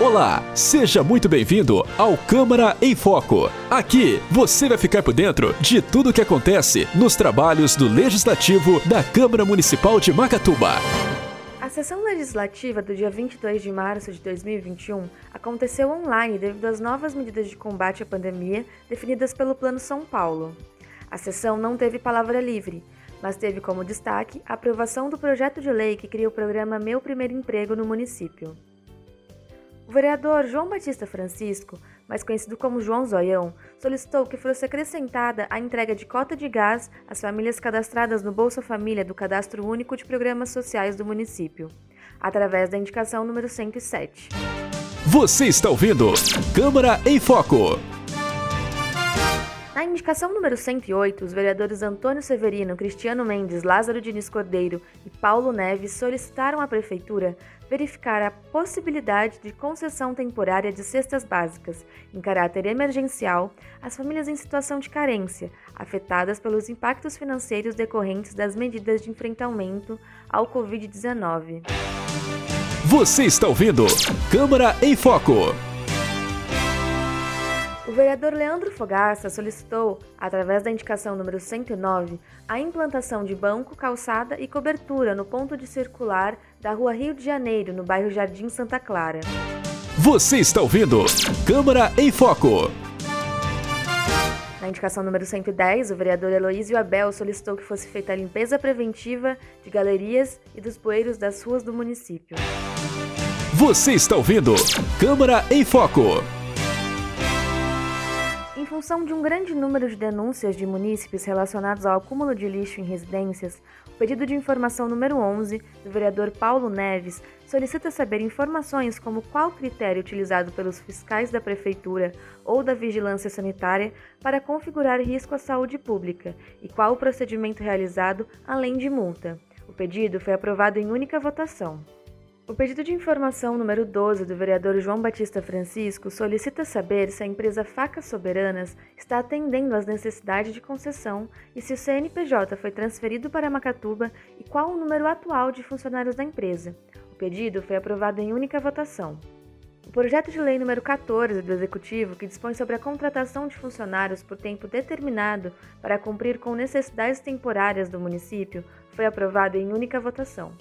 Olá, seja muito bem-vindo ao Câmara em Foco. Aqui você vai ficar por dentro de tudo o que acontece nos trabalhos do Legislativo da Câmara Municipal de Macatuba. A sessão legislativa do dia 22 de março de 2021 aconteceu online devido às novas medidas de combate à pandemia definidas pelo Plano São Paulo. A sessão não teve palavra livre, mas teve como destaque a aprovação do projeto de lei que cria o programa Meu Primeiro Emprego no município. O vereador João Batista Francisco, mais conhecido como João Zoião, solicitou que fosse acrescentada a entrega de cota de gás às famílias cadastradas no Bolsa Família do Cadastro Único de Programas Sociais do município, através da indicação número 107. Você está ouvindo Câmara em Foco. Na indicação número 108, os vereadores Antônio Severino, Cristiano Mendes, Lázaro Diniz Cordeiro e Paulo Neves solicitaram à Prefeitura verificar a possibilidade de concessão temporária de cestas básicas, em caráter emergencial, às famílias em situação de carência, afetadas pelos impactos financeiros decorrentes das medidas de enfrentamento ao Covid-19. Você está ouvindo Câmara em Foco. O vereador Leandro Fogaça solicitou, através da indicação número 109, a implantação de banco, calçada e cobertura no ponto de circular da Rua Rio de Janeiro, no bairro Jardim Santa Clara. Você está ouvindo Câmara em Foco. Na indicação número 110, o vereador Heloísio Abel solicitou que fosse feita a limpeza preventiva de galerias e dos poeiros das ruas do município. Você está ouvindo Câmara em Foco função de um grande número de denúncias de munícipes relacionados ao acúmulo de lixo em residências, o pedido de informação número 11 do vereador Paulo Neves solicita saber informações como qual critério utilizado pelos fiscais da prefeitura ou da vigilância sanitária para configurar risco à saúde pública e qual o procedimento realizado além de multa. O pedido foi aprovado em única votação. O pedido de informação número 12 do vereador João Batista Francisco solicita saber se a empresa Facas Soberanas está atendendo às necessidades de concessão e se o CNPJ foi transferido para Macatuba e qual o número atual de funcionários da empresa. O pedido foi aprovado em única votação. O projeto de lei número 14 do Executivo, que dispõe sobre a contratação de funcionários por tempo determinado para cumprir com necessidades temporárias do município, foi aprovado em única votação.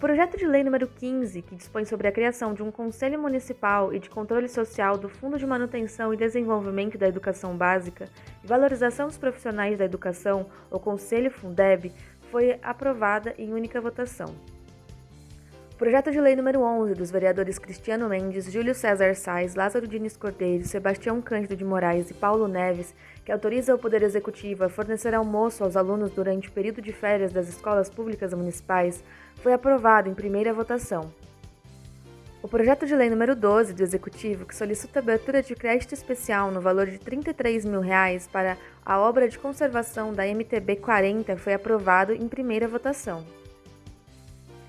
O projeto de lei número 15, que dispõe sobre a criação de um Conselho Municipal e de Controle Social do Fundo de Manutenção e Desenvolvimento da Educação Básica e Valorização dos Profissionais da Educação, o Conselho Fundeb, foi aprovada em única votação. Projeto de lei número 11 dos vereadores Cristiano Mendes, Júlio César Sais, Lázaro Diniz Cordeiro, Sebastião Cândido de Moraes e Paulo Neves, que autoriza o Poder Executivo a fornecer almoço aos alunos durante o período de férias das escolas públicas municipais, foi aprovado em primeira votação. O projeto de lei número 12 do Executivo, que solicita abertura de crédito especial no valor de 33 mil reais para a obra de conservação da MTB 40, foi aprovado em primeira votação.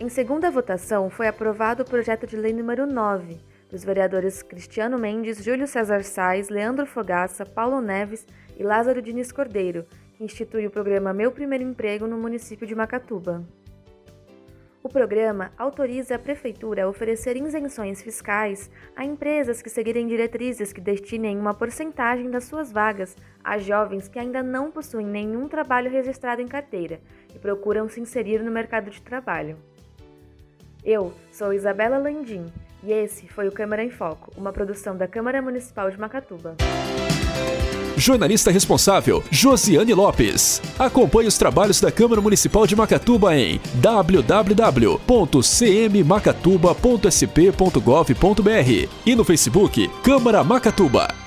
Em segunda votação, foi aprovado o projeto de lei número 9, dos vereadores Cristiano Mendes, Júlio César Sais, Leandro Fogaça, Paulo Neves e Lázaro Diniz Cordeiro, que institui o programa Meu Primeiro Emprego no município de Macatuba. O programa autoriza a Prefeitura a oferecer isenções fiscais a empresas que seguirem diretrizes que destinem uma porcentagem das suas vagas a jovens que ainda não possuem nenhum trabalho registrado em carteira e procuram se inserir no mercado de trabalho. Eu sou Isabela Landim e esse foi o Câmara em Foco, uma produção da Câmara Municipal de Macatuba. Jornalista responsável, Josiane Lopes. Acompanhe os trabalhos da Câmara Municipal de Macatuba em www.cmmacatuba.sp.gov.br e no Facebook Câmara Macatuba.